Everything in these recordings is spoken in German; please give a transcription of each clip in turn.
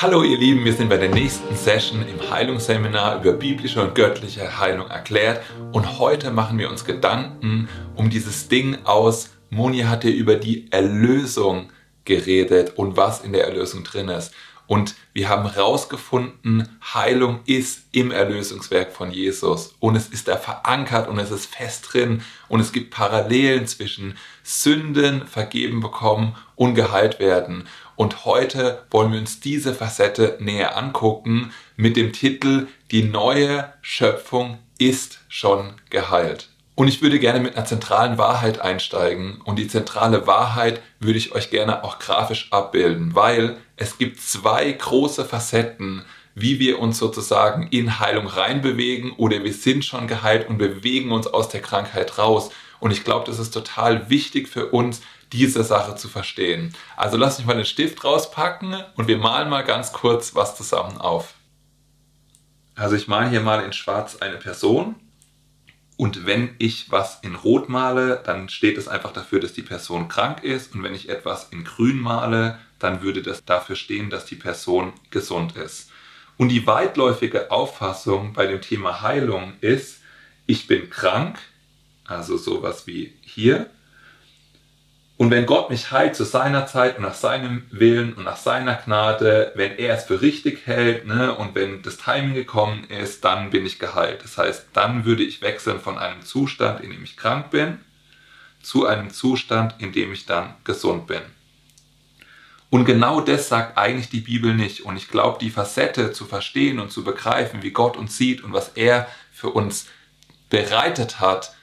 Hallo ihr Lieben, wir sind bei der nächsten Session im Heilungsseminar über biblische und göttliche Heilung erklärt und heute machen wir uns Gedanken um dieses Ding aus, Moni hat ja über die Erlösung geredet und was in der Erlösung drin ist. Und wir haben herausgefunden, Heilung ist im Erlösungswerk von Jesus und es ist da verankert und es ist fest drin und es gibt Parallelen zwischen Sünden vergeben bekommen und geheilt werden. Und heute wollen wir uns diese Facette näher angucken mit dem Titel Die neue Schöpfung ist schon geheilt. Und ich würde gerne mit einer zentralen Wahrheit einsteigen. Und die zentrale Wahrheit würde ich euch gerne auch grafisch abbilden, weil es gibt zwei große Facetten, wie wir uns sozusagen in Heilung reinbewegen oder wir sind schon geheilt und bewegen uns aus der Krankheit raus. Und ich glaube, das ist total wichtig für uns, diese Sache zu verstehen. Also lass mich mal den Stift rauspacken und wir malen mal ganz kurz was zusammen auf. Also ich male hier mal in schwarz eine Person und wenn ich was in Rot male, dann steht es einfach dafür, dass die Person krank ist. Und wenn ich etwas in Grün male, dann würde das dafür stehen, dass die Person gesund ist. Und die weitläufige Auffassung bei dem Thema Heilung ist, ich bin krank, also sowas wie hier, und wenn Gott mich heilt zu seiner Zeit und nach seinem Willen und nach seiner Gnade, wenn er es für richtig hält ne, und wenn das Timing gekommen ist, dann bin ich geheilt. Das heißt, dann würde ich wechseln von einem Zustand, in dem ich krank bin, zu einem Zustand, in dem ich dann gesund bin. Und genau das sagt eigentlich die Bibel nicht. Und ich glaube, die Facette zu verstehen und zu begreifen, wie Gott uns sieht und was er für uns bereitet hat,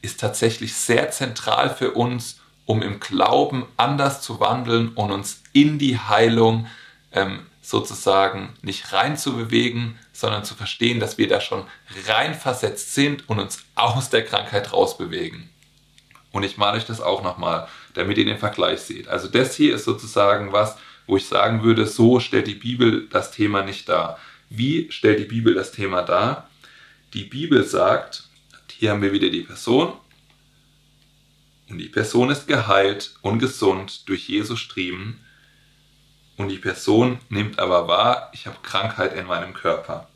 ist tatsächlich sehr zentral für uns um im Glauben anders zu wandeln und uns in die Heilung ähm, sozusagen nicht rein zu bewegen, sondern zu verstehen, dass wir da schon reinversetzt sind und uns aus der Krankheit rausbewegen. Und ich male euch das auch nochmal, damit ihr den Vergleich seht. Also das hier ist sozusagen was, wo ich sagen würde, so stellt die Bibel das Thema nicht dar. Wie stellt die Bibel das Thema dar? Die Bibel sagt, hier haben wir wieder die Person, und die Person ist geheilt und gesund durch Jesus Striemen und die Person nimmt aber wahr, ich habe Krankheit in meinem Körper.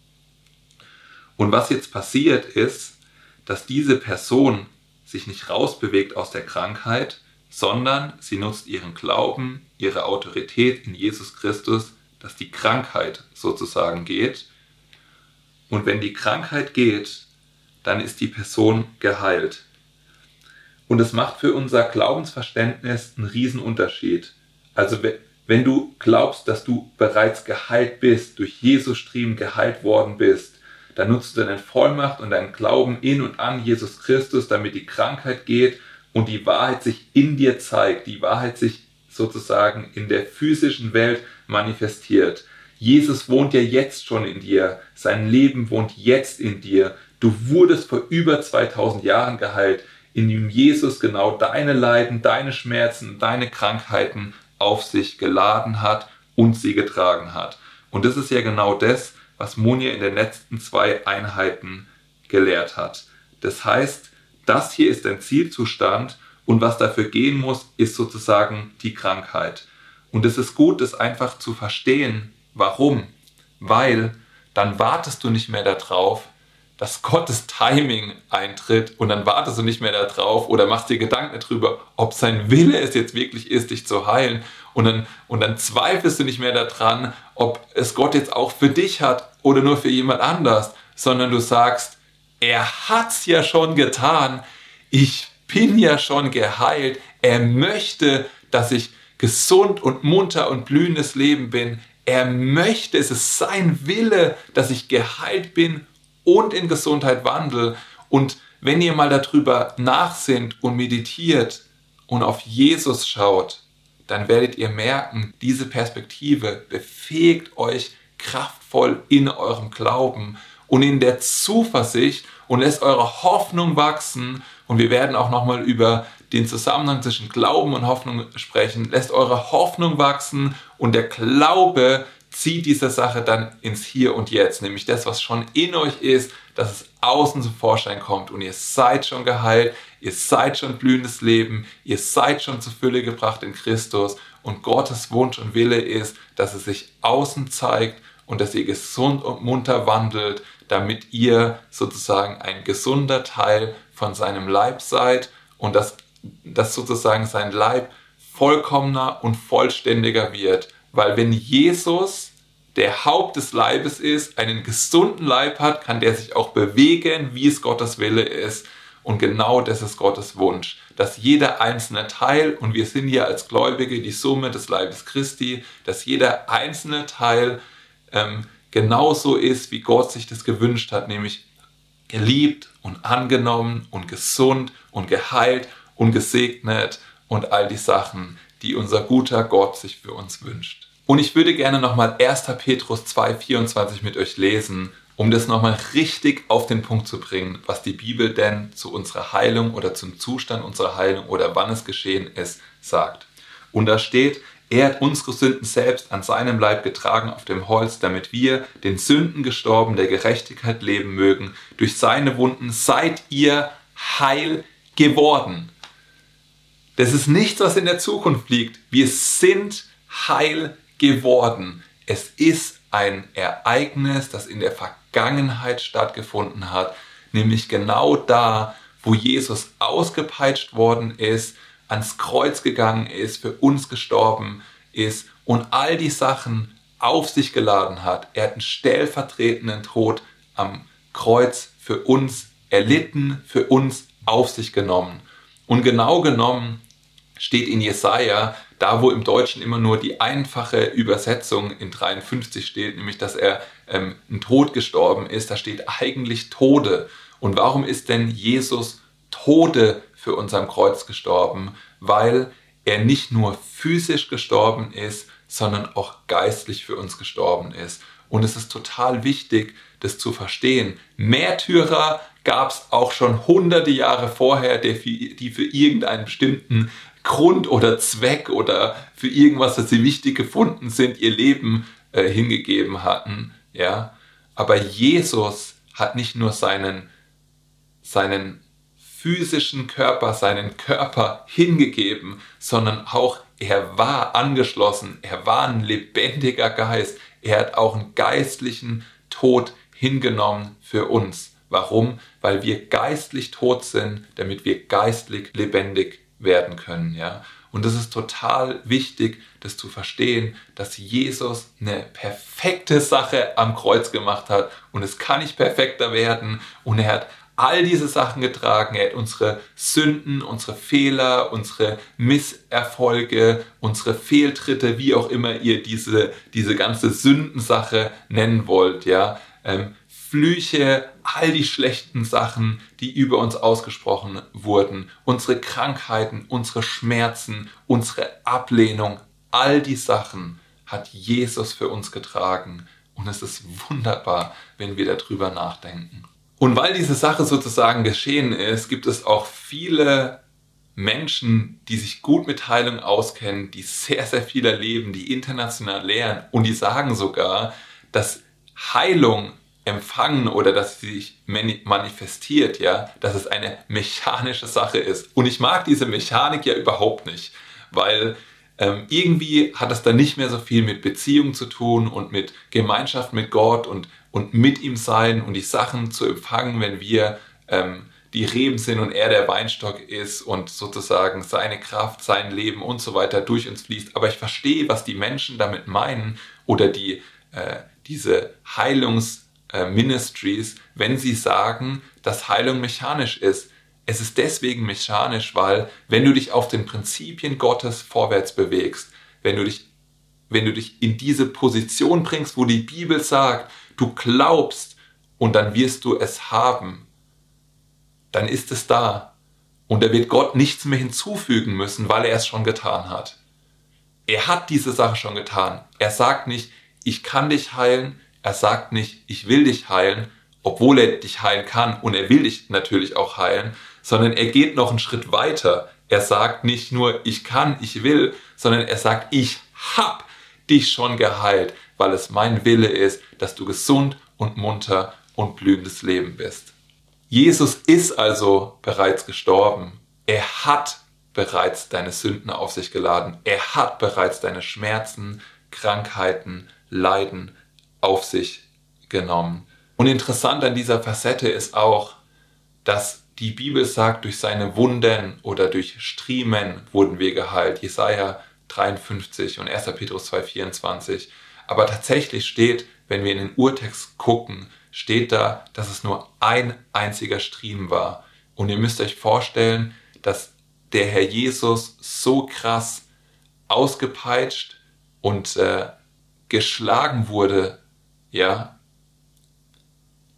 Und was jetzt passiert ist, dass diese Person sich nicht rausbewegt aus der Krankheit, sondern sie nutzt ihren Glauben, ihre Autorität in Jesus Christus, dass die Krankheit sozusagen geht. Und wenn die Krankheit geht, dann ist die Person geheilt. Und es macht für unser Glaubensverständnis einen Riesenunterschied. Also wenn du glaubst, dass du bereits geheilt bist, durch Jesus Striemen geheilt worden bist, dann nutzt du deine Vollmacht und deinen Glauben in und an Jesus Christus, damit die Krankheit geht und die Wahrheit sich in dir zeigt, die Wahrheit sich sozusagen in der physischen Welt manifestiert. Jesus wohnt ja jetzt schon in dir, sein Leben wohnt jetzt in dir. Du wurdest vor über 2000 Jahren geheilt in dem Jesus genau deine Leiden, deine Schmerzen, deine Krankheiten auf sich geladen hat und sie getragen hat. Und das ist ja genau das, was Monja in den letzten zwei Einheiten gelehrt hat. Das heißt, das hier ist ein Zielzustand und was dafür gehen muss, ist sozusagen die Krankheit. Und es ist gut, das einfach zu verstehen. Warum? Weil dann wartest du nicht mehr darauf, dass Gottes Timing eintritt und dann wartest du nicht mehr darauf oder machst dir Gedanken darüber, ob sein Wille es jetzt wirklich ist, dich zu heilen. Und dann, und dann zweifelst du nicht mehr daran, ob es Gott jetzt auch für dich hat oder nur für jemand anders, sondern du sagst, er hat's ja schon getan. Ich bin ja schon geheilt. Er möchte, dass ich gesund und munter und blühendes Leben bin. Er möchte, es ist sein Wille, dass ich geheilt bin und in Gesundheit wandel. Und wenn ihr mal darüber nachsinnt und meditiert und auf Jesus schaut, dann werdet ihr merken, diese Perspektive befähigt euch kraftvoll in eurem Glauben und in der Zuversicht und lässt eure Hoffnung wachsen. Und wir werden auch nochmal über den Zusammenhang zwischen Glauben und Hoffnung sprechen. Lässt eure Hoffnung wachsen und der Glaube zieht diese Sache dann ins Hier und Jetzt, nämlich das, was schon in euch ist, dass es außen zum Vorschein kommt und ihr seid schon geheilt, ihr seid schon blühendes Leben, ihr seid schon zur Fülle gebracht in Christus Und Gottes Wunsch und Wille ist, dass es sich außen zeigt und dass ihr gesund und munter wandelt, damit ihr sozusagen ein gesunder Teil von seinem Leib seid und dass, dass sozusagen sein Leib vollkommener und vollständiger wird. Weil wenn Jesus der Haupt des Leibes ist, einen gesunden Leib hat, kann der sich auch bewegen, wie es Gottes Wille ist. Und genau das ist Gottes Wunsch, dass jeder einzelne Teil, und wir sind ja als Gläubige die Summe des Leibes Christi, dass jeder einzelne Teil ähm, genauso ist, wie Gott sich das gewünscht hat, nämlich geliebt und angenommen und gesund und geheilt und gesegnet und all die Sachen, die unser guter Gott sich für uns wünscht. Und ich würde gerne nochmal 1. Petrus 2,24 mit euch lesen, um das nochmal richtig auf den Punkt zu bringen, was die Bibel denn zu unserer Heilung oder zum Zustand unserer Heilung oder wann es geschehen ist, sagt. Und da steht, er hat unsere Sünden selbst an seinem Leib getragen auf dem Holz, damit wir, den Sünden gestorben, der Gerechtigkeit leben mögen. Durch seine Wunden seid ihr heil geworden. Das ist nichts, was in der Zukunft liegt. Wir sind heil geworden. Es ist ein Ereignis, das in der Vergangenheit stattgefunden hat, nämlich genau da, wo Jesus ausgepeitscht worden ist, ans Kreuz gegangen ist, für uns gestorben ist und all die Sachen auf sich geladen hat. Er hat einen stellvertretenden Tod am Kreuz für uns erlitten, für uns auf sich genommen. Und genau genommen steht in Jesaja, da wo im Deutschen immer nur die einfache Übersetzung in 53 steht, nämlich dass er ähm, ein Tod gestorben ist, da steht eigentlich Tode. Und warum ist denn Jesus Tode für uns am Kreuz gestorben? Weil er nicht nur physisch gestorben ist, sondern auch geistlich für uns gestorben ist. Und es ist total wichtig, das zu verstehen. Märtyrer gab es auch schon hunderte Jahre vorher, die für irgendeinen bestimmten Grund oder Zweck oder für irgendwas, das sie wichtig gefunden sind, ihr Leben äh, hingegeben hatten. Ja, aber Jesus hat nicht nur seinen, seinen physischen Körper, seinen Körper hingegeben, sondern auch er war angeschlossen, er war ein lebendiger Geist, er hat auch einen geistlichen Tod hingenommen für uns. Warum? Weil wir geistlich tot sind, damit wir geistlich lebendig werden können, ja. Und es ist total wichtig, das zu verstehen, dass Jesus eine perfekte Sache am Kreuz gemacht hat und es kann nicht perfekter werden und er hat all diese Sachen getragen. Er hat unsere Sünden, unsere Fehler, unsere Misserfolge, unsere Fehltritte, wie auch immer ihr diese, diese ganze Sündensache nennen wollt, ja, ähm, Flüche, all die schlechten Sachen, die über uns ausgesprochen wurden, unsere Krankheiten, unsere Schmerzen, unsere Ablehnung, all die Sachen hat Jesus für uns getragen. Und es ist wunderbar, wenn wir darüber nachdenken. Und weil diese Sache sozusagen geschehen ist, gibt es auch viele Menschen, die sich gut mit Heilung auskennen, die sehr, sehr viel erleben, die international lehren und die sagen sogar, dass Heilung empfangen oder dass sie sich manifestiert, ja, dass es eine mechanische Sache ist. Und ich mag diese Mechanik ja überhaupt nicht, weil ähm, irgendwie hat es dann nicht mehr so viel mit Beziehung zu tun und mit Gemeinschaft mit Gott und, und mit ihm sein und die Sachen zu empfangen, wenn wir ähm, die Reben sind und er der Weinstock ist und sozusagen seine Kraft, sein Leben und so weiter durch uns fließt. Aber ich verstehe, was die Menschen damit meinen oder die, äh, diese Heilungs- äh, Ministries, wenn sie sagen, dass Heilung mechanisch ist. Es ist deswegen mechanisch, weil wenn du dich auf den Prinzipien Gottes vorwärts bewegst, wenn du dich, wenn du dich in diese Position bringst, wo die Bibel sagt, du glaubst und dann wirst du es haben, dann ist es da. Und da wird Gott nichts mehr hinzufügen müssen, weil er es schon getan hat. Er hat diese Sache schon getan. Er sagt nicht, ich kann dich heilen, er sagt nicht, ich will dich heilen, obwohl er dich heilen kann und er will dich natürlich auch heilen, sondern er geht noch einen Schritt weiter. Er sagt nicht nur, ich kann, ich will, sondern er sagt, ich hab dich schon geheilt, weil es mein Wille ist, dass du gesund und munter und blühendes Leben bist. Jesus ist also bereits gestorben. Er hat bereits deine Sünden auf sich geladen. Er hat bereits deine Schmerzen, Krankheiten, Leiden auf sich genommen. Und interessant an dieser Facette ist auch, dass die Bibel sagt, durch seine Wunden oder durch Striemen wurden wir geheilt. Jesaja 53 und 1. Petrus 2,24. Aber tatsächlich steht, wenn wir in den Urtext gucken, steht da, dass es nur ein einziger Striemen war. Und ihr müsst euch vorstellen, dass der Herr Jesus so krass ausgepeitscht und äh, geschlagen wurde, ja,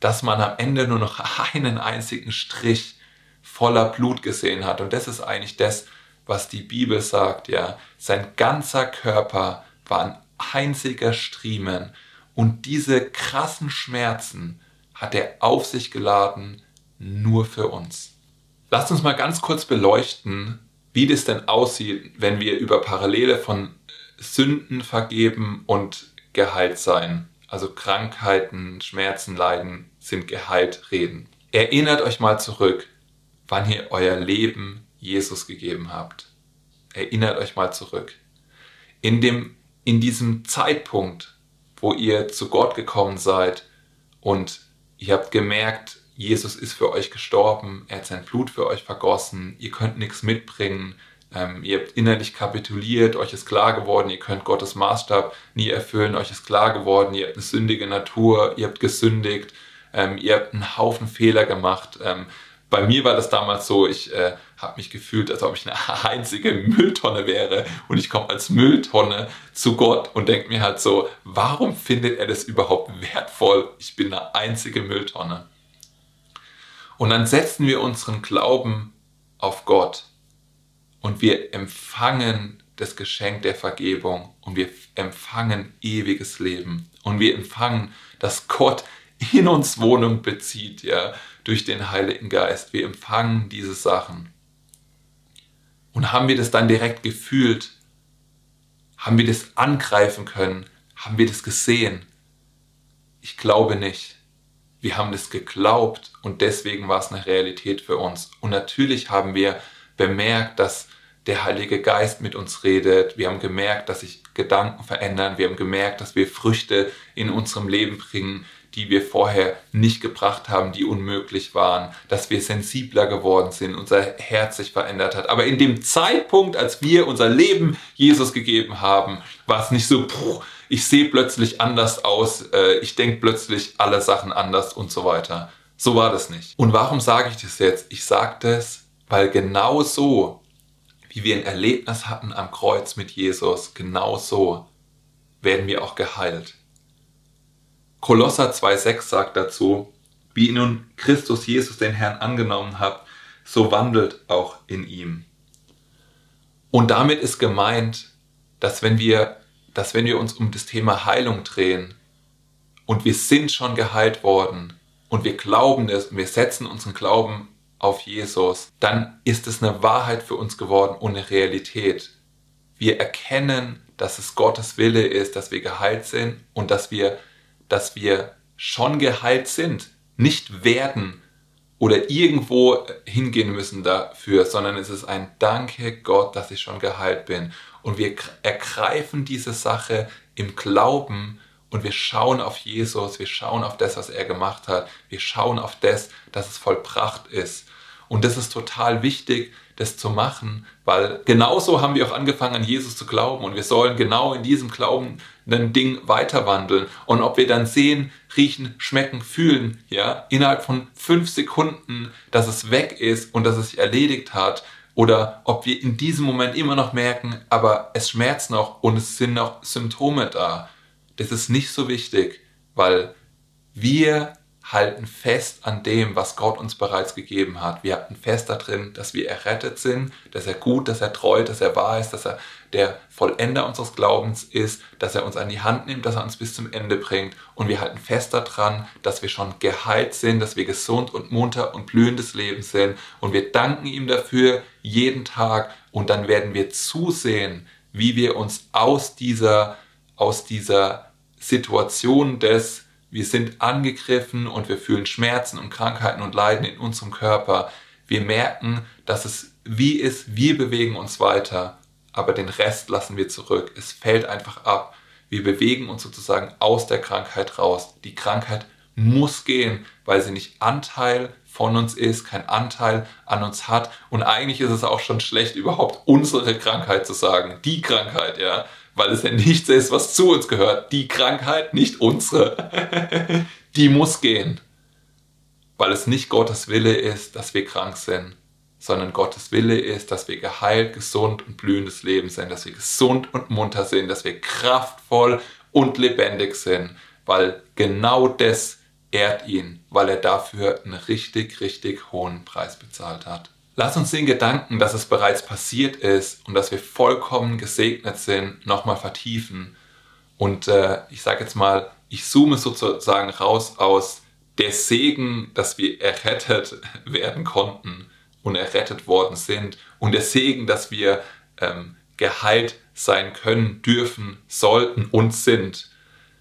dass man am Ende nur noch einen einzigen Strich voller Blut gesehen hat. Und das ist eigentlich das, was die Bibel sagt, ja. Sein ganzer Körper war ein einziger Striemen. Und diese krassen Schmerzen hat er auf sich geladen, nur für uns. Lasst uns mal ganz kurz beleuchten, wie das denn aussieht, wenn wir über Parallele von Sünden vergeben und geheilt sein also Krankheiten, Schmerzen, Leiden sind geheilt reden. Erinnert euch mal zurück, wann ihr euer Leben Jesus gegeben habt. Erinnert euch mal zurück. In, dem, in diesem Zeitpunkt, wo ihr zu Gott gekommen seid und ihr habt gemerkt, Jesus ist für euch gestorben, er hat sein Blut für euch vergossen, ihr könnt nichts mitbringen, ähm, ihr habt innerlich kapituliert, euch ist klar geworden, ihr könnt Gottes Maßstab nie erfüllen, euch ist klar geworden, ihr habt eine sündige Natur, ihr habt gesündigt, ähm, ihr habt einen Haufen Fehler gemacht. Ähm, bei mir war das damals so, ich äh, habe mich gefühlt, als ob ich eine einzige Mülltonne wäre und ich komme als Mülltonne zu Gott und denke mir halt so, warum findet er das überhaupt wertvoll? Ich bin eine einzige Mülltonne. Und dann setzen wir unseren Glauben auf Gott und wir empfangen das Geschenk der Vergebung und wir empfangen ewiges Leben und wir empfangen, dass Gott in uns Wohnung bezieht, ja, durch den Heiligen Geist. Wir empfangen diese Sachen. Und haben wir das dann direkt gefühlt? Haben wir das angreifen können? Haben wir das gesehen? Ich glaube nicht. Wir haben das geglaubt und deswegen war es eine Realität für uns. Und natürlich haben wir bemerkt, dass der Heilige Geist mit uns redet. Wir haben gemerkt, dass sich Gedanken verändern. Wir haben gemerkt, dass wir Früchte in unserem Leben bringen, die wir vorher nicht gebracht haben, die unmöglich waren, dass wir sensibler geworden sind, unser Herz sich verändert hat. Aber in dem Zeitpunkt, als wir unser Leben Jesus gegeben haben, war es nicht so, puh, ich sehe plötzlich anders aus, äh, ich denke plötzlich alle Sachen anders und so weiter. So war das nicht. Und warum sage ich das jetzt? Ich sage das, weil genau so wie wir ein Erlebnis hatten am Kreuz mit Jesus, genau so werden wir auch geheilt. Kolosser 2,6 sagt dazu, wie nun Christus Jesus den Herrn angenommen habt, so wandelt auch in ihm. Und damit ist gemeint, dass wenn wir, dass wenn wir uns um das Thema Heilung drehen und wir sind schon geheilt worden und wir glauben es und wir setzen unseren Glauben auf Jesus, dann ist es eine Wahrheit für uns geworden und eine Realität. Wir erkennen, dass es Gottes Wille ist, dass wir geheilt sind und dass wir, dass wir schon geheilt sind, nicht werden oder irgendwo hingehen müssen dafür, sondern es ist ein Danke Gott, dass ich schon geheilt bin. Und wir ergreifen diese Sache im Glauben und wir schauen auf Jesus, wir schauen auf das, was er gemacht hat, wir schauen auf das, dass es vollbracht ist. Und das ist total wichtig, das zu machen, weil genauso haben wir auch angefangen, an Jesus zu glauben und wir sollen genau in diesem Glauben ein Ding weiter wandeln. Und ob wir dann sehen, riechen, schmecken, fühlen, ja, innerhalb von fünf Sekunden, dass es weg ist und dass es sich erledigt hat, oder ob wir in diesem Moment immer noch merken, aber es schmerzt noch und es sind noch Symptome da, das ist nicht so wichtig, weil wir halten fest an dem, was Gott uns bereits gegeben hat. Wir halten fest darin, dass wir errettet sind, dass er gut, dass er treu, dass er wahr ist, dass er der Vollender unseres Glaubens ist, dass er uns an die Hand nimmt, dass er uns bis zum Ende bringt. Und wir halten fest daran, dass wir schon geheilt sind, dass wir gesund und munter und blühendes Leben sind. Und wir danken ihm dafür jeden Tag. Und dann werden wir zusehen, wie wir uns aus dieser, aus dieser Situation des wir sind angegriffen und wir fühlen Schmerzen und Krankheiten und Leiden in unserem Körper. Wir merken, dass es wie ist, wir bewegen uns weiter, aber den Rest lassen wir zurück. Es fällt einfach ab. Wir bewegen uns sozusagen aus der Krankheit raus. Die Krankheit muss gehen, weil sie nicht Anteil von uns ist, kein Anteil an uns hat. Und eigentlich ist es auch schon schlecht, überhaupt unsere Krankheit zu sagen. Die Krankheit, ja. Weil es ja nichts ist, was zu uns gehört. Die Krankheit, nicht unsere. Die muss gehen. Weil es nicht Gottes Wille ist, dass wir krank sind, sondern Gottes Wille ist, dass wir geheilt, gesund und blühendes Leben sind, dass wir gesund und munter sind, dass wir kraftvoll und lebendig sind, weil genau das ehrt ihn, weil er dafür einen richtig, richtig hohen Preis bezahlt hat. Lass uns den Gedanken, dass es bereits passiert ist und dass wir vollkommen gesegnet sind, nochmal vertiefen. Und äh, ich sage jetzt mal, ich zoome sozusagen raus aus der Segen, dass wir errettet werden konnten und errettet worden sind und der Segen, dass wir ähm, geheilt sein können, dürfen, sollten und sind.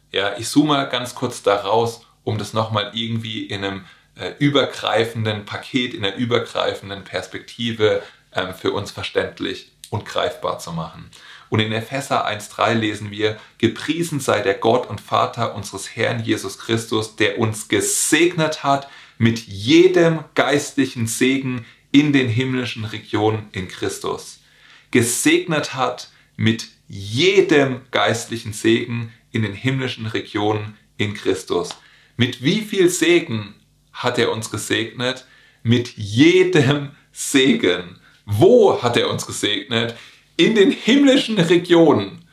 Ja, ich zoome ganz kurz da raus um das nochmal irgendwie in einem äh, übergreifenden Paket, in einer übergreifenden Perspektive ähm, für uns verständlich und greifbar zu machen. Und in Epheser 1.3 lesen wir, gepriesen sei der Gott und Vater unseres Herrn Jesus Christus, der uns gesegnet hat mit jedem geistlichen Segen in den himmlischen Regionen in Christus. Gesegnet hat mit jedem geistlichen Segen in den himmlischen Regionen in Christus. Mit wie viel Segen hat er uns gesegnet? Mit jedem Segen. Wo hat er uns gesegnet? In den himmlischen Regionen.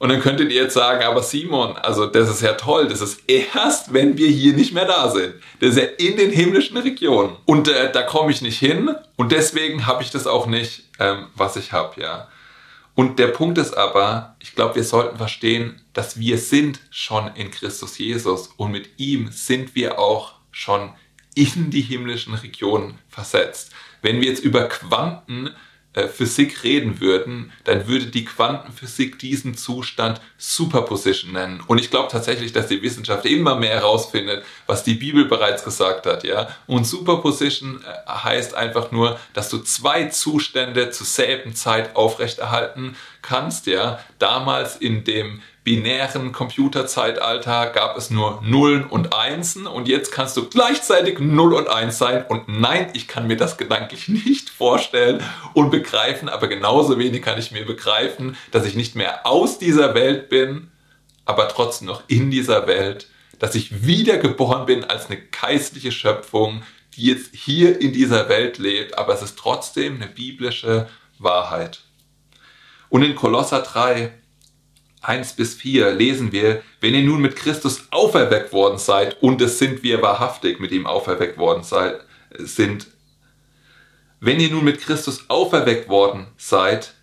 Und dann könntet ihr jetzt sagen, aber Simon, also das ist ja toll, das ist erst, wenn wir hier nicht mehr da sind. Das ist ja in den himmlischen Regionen. Und äh, da komme ich nicht hin und deswegen habe ich das auch nicht, ähm, was ich habe, ja. Und der Punkt ist aber, ich glaube, wir sollten verstehen, dass wir sind schon in Christus Jesus und mit ihm sind wir auch schon in die himmlischen Regionen versetzt. Wenn wir jetzt über Quanten äh, reden würden, dann würde die Quantenphysik diesen Zustand Superposition nennen. Und ich glaube tatsächlich, dass die Wissenschaft immer mehr herausfindet, was die Bibel bereits gesagt hat, ja. Und Superposition äh, heißt einfach nur, dass du zwei Zustände zur selben Zeit aufrechterhalten kannst, ja. Damals in dem binären Computerzeitalter gab es nur Nullen und Einsen und jetzt kannst du gleichzeitig Null und Eins sein und nein, ich kann mir das gedanklich nicht vorstellen und begreifen, aber genauso wenig kann ich mir begreifen, dass ich nicht mehr aus dieser Welt bin, aber trotzdem noch in dieser Welt, dass ich wiedergeboren bin als eine geistliche Schöpfung, die jetzt hier in dieser Welt lebt, aber es ist trotzdem eine biblische Wahrheit. Und in Kolosser 3 1 bis 4 lesen wir, wenn ihr nun mit Christus auferweckt worden seid, und es sind wir wahrhaftig mit ihm auferweckt worden seid, sind, wenn ihr nun mit Christus auferweckt worden seid,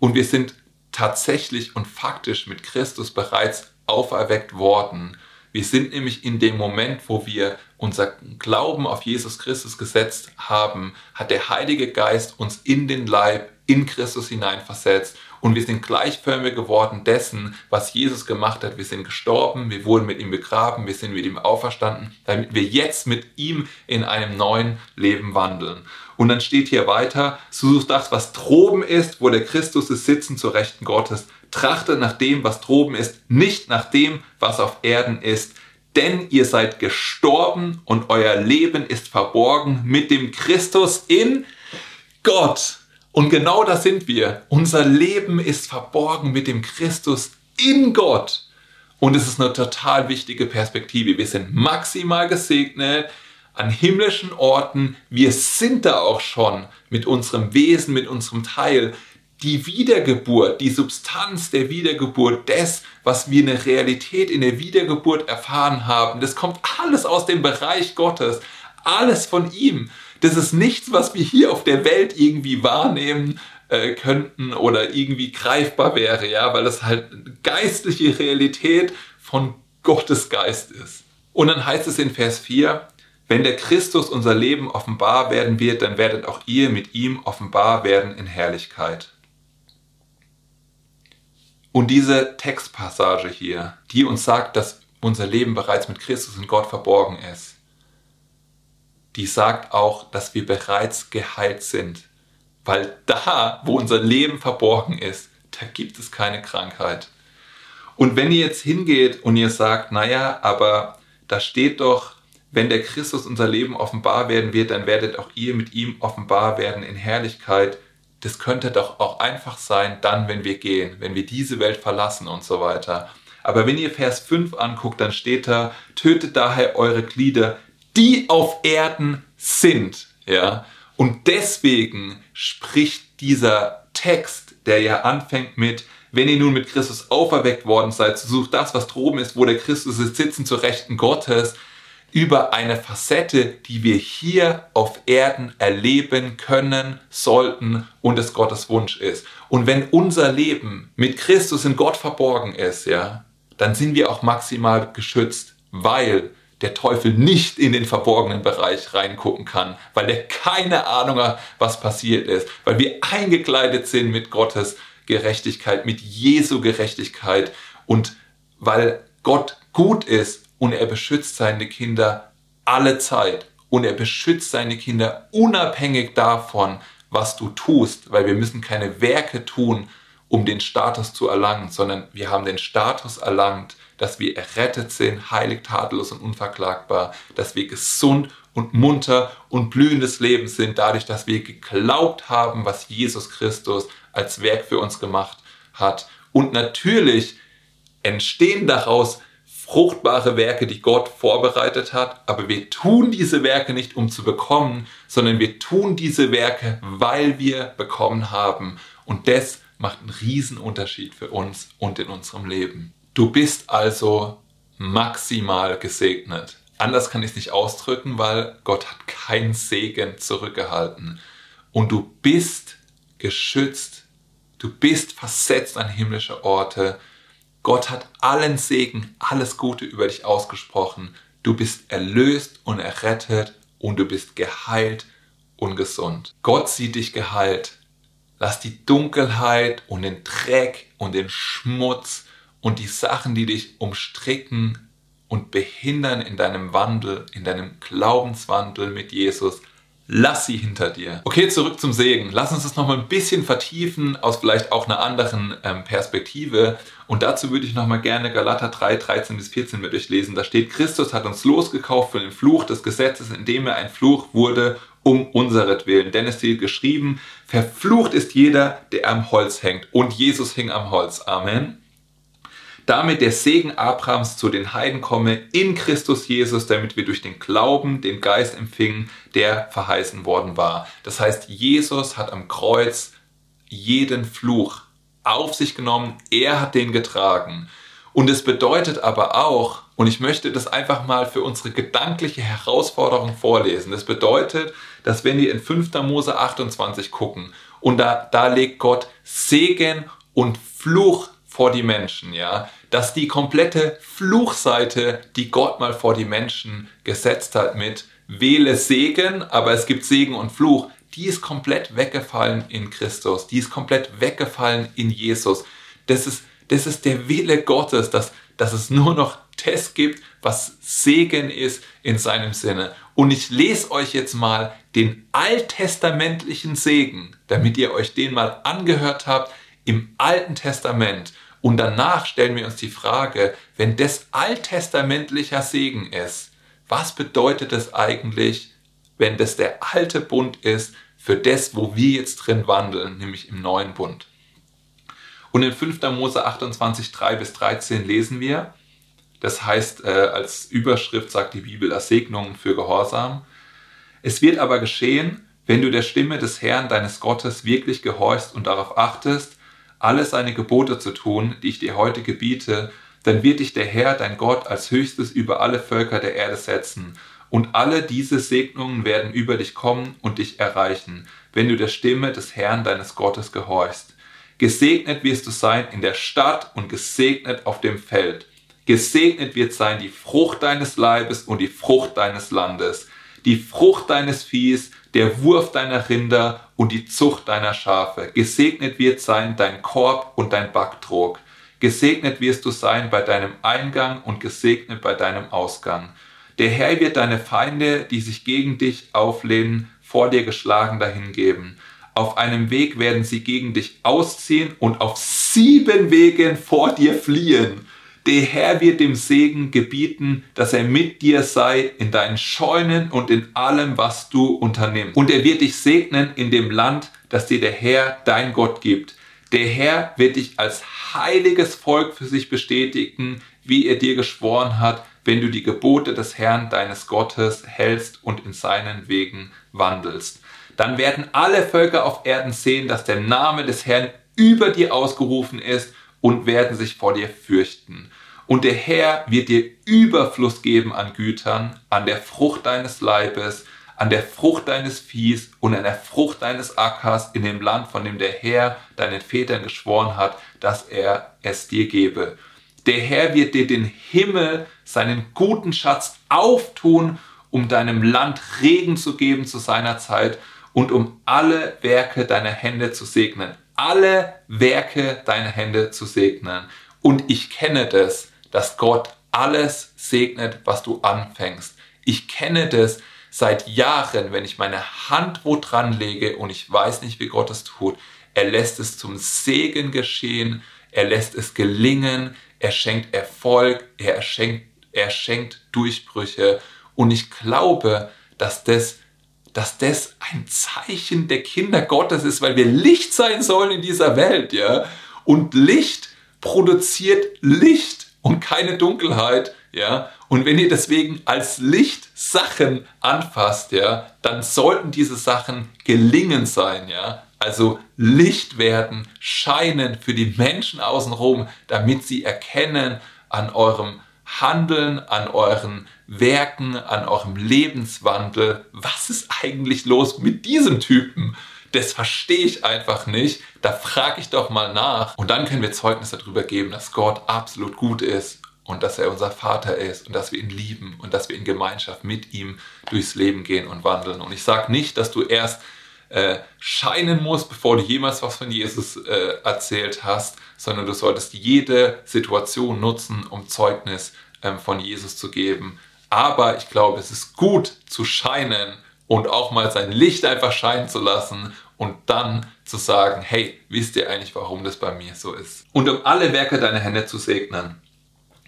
und wir sind tatsächlich und faktisch mit Christus bereits auferweckt worden, wir sind nämlich in dem Moment, wo wir unser Glauben auf Jesus Christus gesetzt haben, hat der Heilige Geist uns in den Leib, in Christus hineinversetzt und wir sind gleichförmig geworden dessen, was Jesus gemacht hat. Wir sind gestorben, wir wurden mit ihm begraben, wir sind mit ihm auferstanden, damit wir jetzt mit ihm in einem neuen Leben wandeln. Und dann steht hier weiter, sucht das, was droben ist, wo der Christus ist, sitzen zur Rechten Gottes. Trachte nach dem, was droben ist, nicht nach dem, was auf Erden ist. Denn ihr seid gestorben und euer Leben ist verborgen mit dem Christus in Gott. Und genau das sind wir. Unser Leben ist verborgen mit dem Christus in Gott. Und es ist eine total wichtige Perspektive. Wir sind maximal gesegnet an himmlischen Orten. Wir sind da auch schon mit unserem Wesen, mit unserem Teil. Die Wiedergeburt, die Substanz der Wiedergeburt, das, was wir in der Realität in der Wiedergeburt erfahren haben, das kommt alles aus dem Bereich Gottes. Alles von ihm das ist nichts, was wir hier auf der Welt irgendwie wahrnehmen äh, könnten oder irgendwie greifbar wäre, ja, weil das halt geistliche Realität von Gottes Geist ist. Und dann heißt es in Vers 4, wenn der Christus unser Leben offenbar werden wird, dann werdet auch ihr mit ihm offenbar werden in Herrlichkeit. Und diese Textpassage hier, die uns sagt, dass unser Leben bereits mit Christus und Gott verborgen ist, die sagt auch, dass wir bereits geheilt sind weil da, wo unser Leben verborgen ist, da gibt es keine Krankheit. Und wenn ihr jetzt hingeht und ihr sagt, naja, aber da steht doch, wenn der Christus unser Leben offenbar werden wird, dann werdet auch ihr mit ihm offenbar werden in Herrlichkeit. Das könnte doch auch einfach sein, dann, wenn wir gehen, wenn wir diese Welt verlassen und so weiter. Aber wenn ihr Vers 5 anguckt, dann steht da, tötet daher eure Glieder, die auf Erden sind. Ja? Und deswegen spricht dieser Text, der ja anfängt mit, wenn ihr nun mit Christus auferweckt worden seid, sucht das, was droben ist, wo der Christus ist, sitzen zur Rechten Gottes, über eine Facette, die wir hier auf Erden erleben können, sollten und es Gottes Wunsch ist. Und wenn unser Leben mit Christus in Gott verborgen ist, ja, dann sind wir auch maximal geschützt, weil der Teufel nicht in den verborgenen Bereich reingucken kann, weil er keine Ahnung hat, was passiert ist, weil wir eingekleidet sind mit Gottes Gerechtigkeit, mit Jesu Gerechtigkeit und weil Gott gut ist und er beschützt seine Kinder alle Zeit und er beschützt seine Kinder unabhängig davon, was du tust, weil wir müssen keine Werke tun, um den Status zu erlangen, sondern wir haben den Status erlangt, dass wir errettet sind, heilig, tadellos und unverklagbar, dass wir gesund und munter und blühendes Leben sind, dadurch, dass wir geglaubt haben, was Jesus Christus als Werk für uns gemacht hat. Und natürlich entstehen daraus fruchtbare Werke, die Gott vorbereitet hat, aber wir tun diese Werke nicht, um zu bekommen, sondern wir tun diese Werke, weil wir bekommen haben. Und das macht einen riesen Unterschied für uns und in unserem Leben. Du bist also maximal gesegnet. Anders kann ich es nicht ausdrücken, weil Gott hat keinen Segen zurückgehalten. Und du bist geschützt. Du bist versetzt an himmlische Orte. Gott hat allen Segen, alles Gute über dich ausgesprochen. Du bist erlöst und errettet und du bist geheilt und gesund. Gott sieht dich geheilt. Lass die Dunkelheit und den Dreck und den Schmutz und die Sachen, die dich umstricken und behindern in deinem Wandel, in deinem Glaubenswandel mit Jesus, lass sie hinter dir. Okay, zurück zum Segen. Lass uns das nochmal ein bisschen vertiefen aus vielleicht auch einer anderen ähm, Perspektive. Und dazu würde ich nochmal gerne Galater 3, 13 bis 14 mit euch lesen. Da steht, Christus hat uns losgekauft von dem Fluch des Gesetzes, indem er ein Fluch wurde um unseretwillen. Denn es steht geschrieben, verflucht ist jeder, der am Holz hängt. Und Jesus hing am Holz. Amen damit der Segen Abrahams zu den Heiden komme in Christus Jesus, damit wir durch den Glauben den Geist empfingen, der verheißen worden war. Das heißt, Jesus hat am Kreuz jeden Fluch auf sich genommen, er hat den getragen. Und es bedeutet aber auch, und ich möchte das einfach mal für unsere gedankliche Herausforderung vorlesen, das bedeutet, dass wenn wir in 5. Mose 28 gucken und da, da legt Gott Segen und Fluch vor die Menschen, ja, dass die komplette Fluchseite, die Gott mal vor die Menschen gesetzt hat mit wähle Segen, aber es gibt Segen und Fluch, die ist komplett weggefallen in Christus, die ist komplett weggefallen in Jesus. Das ist, das ist der Wille Gottes, dass, dass es nur noch das gibt, was Segen ist in seinem Sinne. Und ich lese euch jetzt mal den alttestamentlichen Segen, damit ihr euch den mal angehört habt im Alten Testament. Und danach stellen wir uns die Frage, wenn das alttestamentlicher Segen ist, was bedeutet es eigentlich, wenn das der alte Bund ist für das, wo wir jetzt drin wandeln, nämlich im neuen Bund? Und in 5. Mose 28, 3 bis 13 lesen wir, das heißt, äh, als Überschrift sagt die Bibel Ersegnungen für Gehorsam. Es wird aber geschehen, wenn du der Stimme des Herrn deines Gottes wirklich gehorchst und darauf achtest, alle seine Gebote zu tun, die ich dir heute gebiete, dann wird dich der Herr, dein Gott, als höchstes über alle Völker der Erde setzen. Und alle diese Segnungen werden über dich kommen und dich erreichen, wenn du der Stimme des Herrn deines Gottes gehorchst. Gesegnet wirst du sein in der Stadt und gesegnet auf dem Feld. Gesegnet wird sein die Frucht deines Leibes und die Frucht deines Landes, die Frucht deines Viehs, der Wurf deiner Rinder und die Zucht deiner Schafe. Gesegnet wird sein dein Korb und dein Backtrog. Gesegnet wirst du sein bei deinem Eingang und gesegnet bei deinem Ausgang. Der Herr wird deine Feinde, die sich gegen dich auflehnen, vor dir geschlagen dahingeben. Auf einem Weg werden sie gegen dich ausziehen und auf sieben Wegen vor dir fliehen. Der Herr wird dem Segen gebieten, dass er mit dir sei in deinen Scheunen und in allem, was du unternimmst. Und er wird dich segnen in dem Land, das dir der Herr, dein Gott, gibt. Der Herr wird dich als heiliges Volk für sich bestätigen, wie er dir geschworen hat, wenn du die Gebote des Herrn deines Gottes hältst und in seinen Wegen wandelst. Dann werden alle Völker auf Erden sehen, dass der Name des Herrn über dir ausgerufen ist und werden sich vor dir fürchten. Und der Herr wird dir Überfluss geben an Gütern, an der Frucht deines Leibes, an der Frucht deines Viehs und an der Frucht deines Ackers in dem Land, von dem der Herr deinen Vätern geschworen hat, dass er es dir gebe. Der Herr wird dir den Himmel, seinen guten Schatz auftun, um deinem Land Regen zu geben zu seiner Zeit und um alle Werke deiner Hände zu segnen alle Werke deiner Hände zu segnen. Und ich kenne das, dass Gott alles segnet, was du anfängst. Ich kenne das seit Jahren, wenn ich meine Hand wo dran lege und ich weiß nicht, wie Gott es tut. Er lässt es zum Segen geschehen, er lässt es gelingen, er schenkt Erfolg, er schenkt, er schenkt Durchbrüche. Und ich glaube, dass das dass das ein Zeichen der Kinder Gottes ist, weil wir Licht sein sollen in dieser Welt, ja. Und Licht produziert Licht und keine Dunkelheit, ja. Und wenn ihr deswegen als Licht Sachen anfasst, ja, dann sollten diese Sachen gelingen sein, ja. Also Licht werden, scheinen für die Menschen außenrum, damit sie erkennen an eurem Handeln, an euren Werken, an eurem Lebenswandel. Was ist eigentlich los mit diesem Typen? Das verstehe ich einfach nicht. Da frage ich doch mal nach. Und dann können wir Zeugnis darüber geben, dass Gott absolut gut ist und dass er unser Vater ist und dass wir ihn lieben und dass wir in Gemeinschaft mit ihm durchs Leben gehen und wandeln. Und ich sage nicht, dass du erst äh, scheinen musst, bevor du jemals was von Jesus äh, erzählt hast, sondern du solltest jede Situation nutzen, um Zeugnis ähm, von Jesus zu geben. Aber ich glaube, es ist gut zu scheinen und auch mal sein Licht einfach scheinen zu lassen und dann zu sagen, hey, wisst ihr eigentlich, warum das bei mir so ist? Und um alle Werke deiner Hände zu segnen.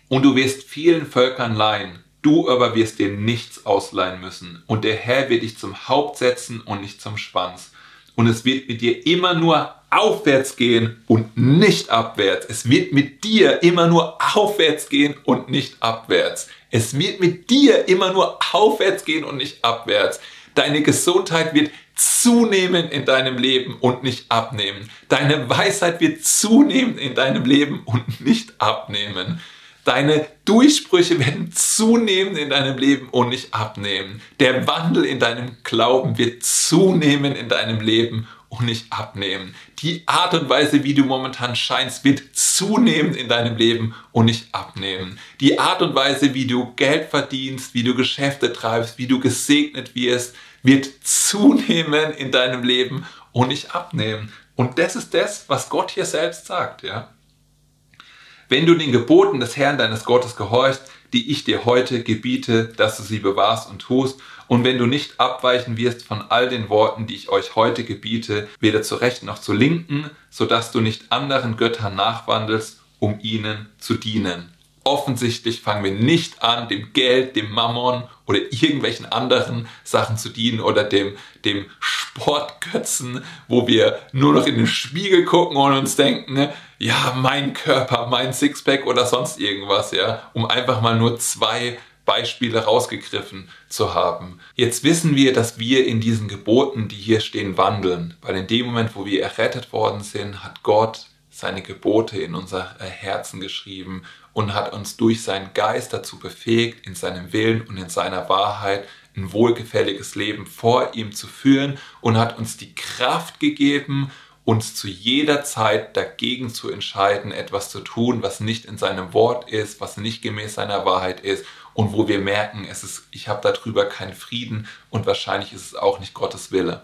Und du wirst vielen Völkern leihen, du aber wirst dir nichts ausleihen müssen. Und der Herr wird dich zum Haupt setzen und nicht zum Schwanz. Und es wird mit dir immer nur aufwärts gehen und nicht abwärts. Es wird mit dir immer nur aufwärts gehen und nicht abwärts. Es wird mit dir immer nur aufwärts gehen und nicht abwärts. Deine Gesundheit wird zunehmen in deinem Leben und nicht abnehmen. Deine Weisheit wird zunehmen in deinem Leben und nicht abnehmen. Deine Durchbrüche werden zunehmen in deinem Leben und nicht abnehmen. Der Wandel in deinem Glauben wird zunehmen in deinem Leben und nicht abnehmen. Die Art und Weise, wie du momentan scheinst, wird zunehmen in deinem Leben und nicht abnehmen. Die Art und Weise, wie du Geld verdienst, wie du Geschäfte treibst, wie du gesegnet wirst, wird zunehmen in deinem Leben und nicht abnehmen. Und das ist das, was Gott hier selbst sagt, ja. Wenn du den Geboten des Herrn deines Gottes gehorchst, die ich dir heute gebiete, dass du sie bewahrst und tust, und wenn du nicht abweichen wirst von all den Worten, die ich euch heute gebiete, weder zur rechten noch zur linken, so dass du nicht anderen Göttern nachwandelst, um ihnen zu dienen offensichtlich fangen wir nicht an, dem Geld, dem Mammon oder irgendwelchen anderen Sachen zu dienen oder dem, dem Sportgötzen, wo wir nur noch in den Spiegel gucken und uns denken, ne, ja, mein Körper, mein Sixpack oder sonst irgendwas, ja, um einfach mal nur zwei Beispiele rausgegriffen zu haben. Jetzt wissen wir, dass wir in diesen Geboten, die hier stehen, wandeln, weil in dem Moment, wo wir errettet worden sind, hat Gott seine Gebote in unser Herzen geschrieben und hat uns durch seinen Geist dazu befähigt, in seinem Willen und in seiner Wahrheit ein wohlgefälliges Leben vor ihm zu führen und hat uns die Kraft gegeben, uns zu jeder Zeit dagegen zu entscheiden, etwas zu tun, was nicht in seinem Wort ist, was nicht gemäß seiner Wahrheit ist und wo wir merken, es ist, ich habe darüber keinen Frieden und wahrscheinlich ist es auch nicht Gottes Wille.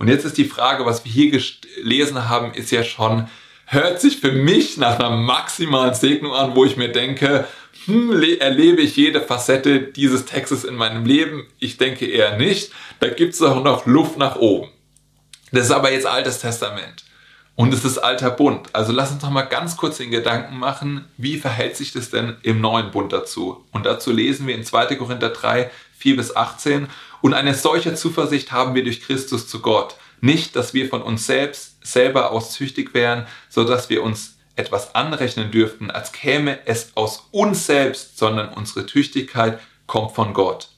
Und jetzt ist die Frage, was wir hier gelesen haben, ist ja schon, hört sich für mich nach einer maximalen Segnung an, wo ich mir denke, hm, erlebe ich jede Facette dieses Textes in meinem Leben? Ich denke eher nicht. Da gibt es auch noch Luft nach oben. Das ist aber jetzt Altes Testament. Und es ist alter Bund. Also lass uns noch mal ganz kurz den Gedanken machen, wie verhält sich das denn im neuen Bund dazu? Und dazu lesen wir in 2. Korinther 3, 4 bis 18. Und eine solche Zuversicht haben wir durch Christus zu Gott. Nicht, dass wir von uns selbst selber aus züchtig wären, so dass wir uns etwas anrechnen dürften, als käme es aus uns selbst, sondern unsere Tüchtigkeit kommt von Gott,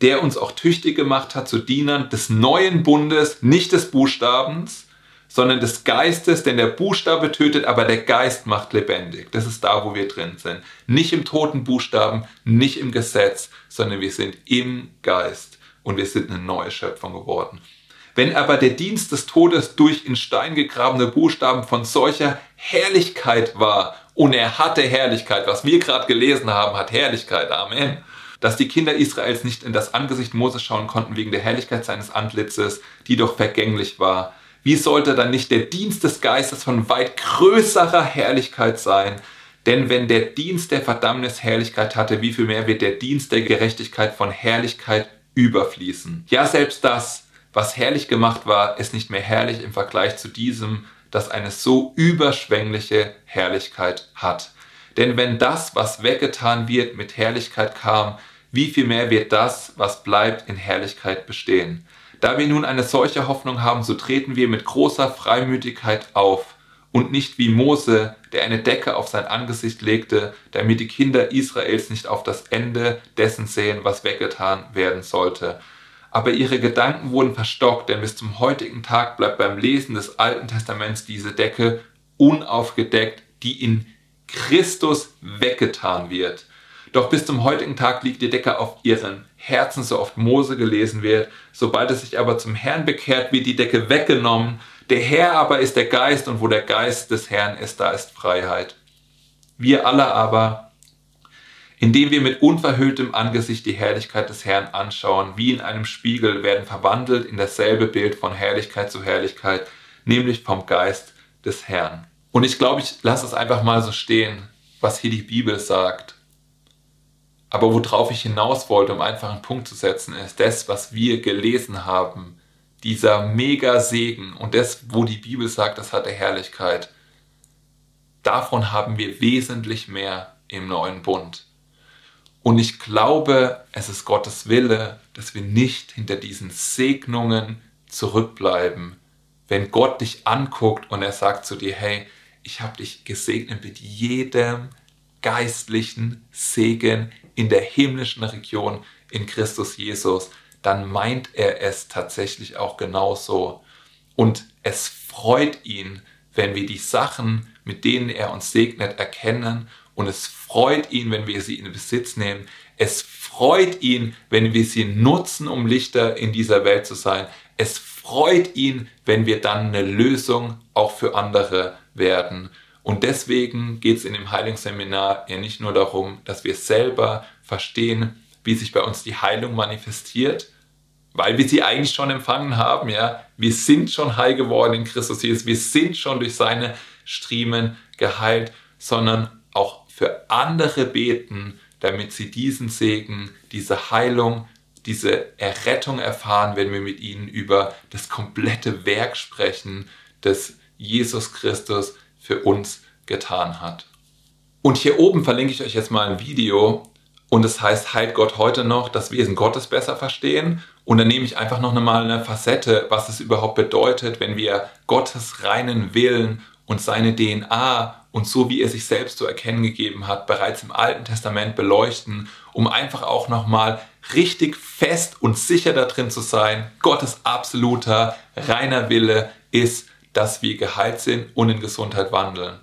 der uns auch tüchtig gemacht hat zu Dienern des neuen Bundes, nicht des Buchstabens, sondern des Geistes, denn der Buchstabe tötet, aber der Geist macht lebendig. Das ist da, wo wir drin sind. Nicht im toten Buchstaben, nicht im Gesetz, sondern wir sind im Geist und wir sind eine neue Schöpfung geworden. Wenn aber der Dienst des Todes durch in Stein gegrabene Buchstaben von solcher Herrlichkeit war, und er hatte Herrlichkeit, was wir gerade gelesen haben, hat Herrlichkeit, Amen, dass die Kinder Israels nicht in das Angesicht Moses schauen konnten wegen der Herrlichkeit seines Antlitzes, die doch vergänglich war. Wie sollte dann nicht der Dienst des Geistes von weit größerer Herrlichkeit sein? Denn wenn der Dienst der Verdammnis Herrlichkeit hatte, wie viel mehr wird der Dienst der Gerechtigkeit von Herrlichkeit überfließen? Ja, selbst das, was herrlich gemacht war, ist nicht mehr herrlich im Vergleich zu diesem, das eine so überschwängliche Herrlichkeit hat. Denn wenn das, was weggetan wird, mit Herrlichkeit kam, wie viel mehr wird das, was bleibt, in Herrlichkeit bestehen? Da wir nun eine solche Hoffnung haben, so treten wir mit großer Freimütigkeit auf und nicht wie Mose, der eine Decke auf sein Angesicht legte, damit die Kinder Israels nicht auf das Ende dessen sehen, was weggetan werden sollte aber ihre Gedanken wurden verstockt, denn bis zum heutigen Tag bleibt beim Lesen des Alten Testaments diese Decke unaufgedeckt, die in Christus weggetan wird. Doch bis zum heutigen Tag liegt die Decke auf ihren Herzen, so oft Mose gelesen wird. Sobald es sich aber zum Herrn bekehrt, wird die Decke weggenommen. Der Herr aber ist der Geist und wo der Geist des Herrn ist, da ist Freiheit. Wir alle aber indem wir mit unverhülltem Angesicht die Herrlichkeit des Herrn anschauen, wie in einem Spiegel, werden verwandelt in dasselbe Bild von Herrlichkeit zu Herrlichkeit, nämlich vom Geist des Herrn. Und ich glaube, ich lasse es einfach mal so stehen, was hier die Bibel sagt. Aber worauf ich hinaus wollte, um einfach einen Punkt zu setzen, ist das, was wir gelesen haben. Dieser mega Segen und das, wo die Bibel sagt, das hatte Herrlichkeit. Davon haben wir wesentlich mehr im neuen Bund. Und ich glaube, es ist Gottes Wille, dass wir nicht hinter diesen Segnungen zurückbleiben. Wenn Gott dich anguckt und er sagt zu dir, hey, ich habe dich gesegnet mit jedem geistlichen Segen in der himmlischen Region in Christus Jesus, dann meint er es tatsächlich auch genauso. Und es freut ihn, wenn wir die Sachen, mit denen er uns segnet, erkennen und es freut ihn, wenn wir sie in Besitz nehmen. Es freut ihn, wenn wir sie nutzen, um Lichter in dieser Welt zu sein. Es freut ihn, wenn wir dann eine Lösung auch für andere werden. Und deswegen geht es in dem Heilungsseminar ja nicht nur darum, dass wir selber verstehen, wie sich bei uns die Heilung manifestiert, weil wir sie eigentlich schon empfangen haben, ja. Wir sind schon heil geworden in Christus Jesus, wir sind schon durch seine Striemen geheilt, sondern auch für andere beten, damit sie diesen Segen, diese Heilung, diese Errettung erfahren, wenn wir mit ihnen über das komplette Werk sprechen, das Jesus Christus für uns getan hat. Und hier oben verlinke ich euch jetzt mal ein Video und es heißt Heilt Gott heute noch, das Wesen Gottes besser verstehen. Und dann nehme ich einfach noch einmal eine Facette, was es überhaupt bedeutet, wenn wir Gottes reinen Willen und seine DNA und so wie er sich selbst zu erkennen gegeben hat, bereits im Alten Testament beleuchten, um einfach auch nochmal richtig fest und sicher darin zu sein, Gottes absoluter, reiner Wille ist, dass wir geheilt sind und in Gesundheit wandeln.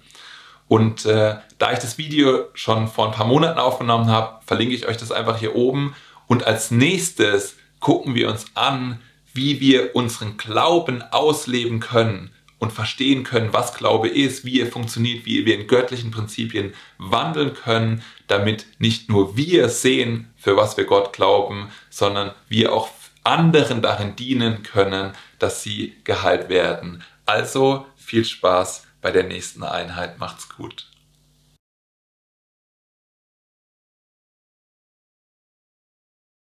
Und äh, da ich das Video schon vor ein paar Monaten aufgenommen habe, verlinke ich euch das einfach hier oben. Und als nächstes gucken wir uns an, wie wir unseren Glauben ausleben können und verstehen können, was Glaube ist, wie er funktioniert, wie wir in göttlichen Prinzipien wandeln können, damit nicht nur wir sehen, für was wir Gott glauben, sondern wir auch anderen darin dienen können, dass sie geheilt werden. Also viel Spaß bei der nächsten Einheit. Macht's gut.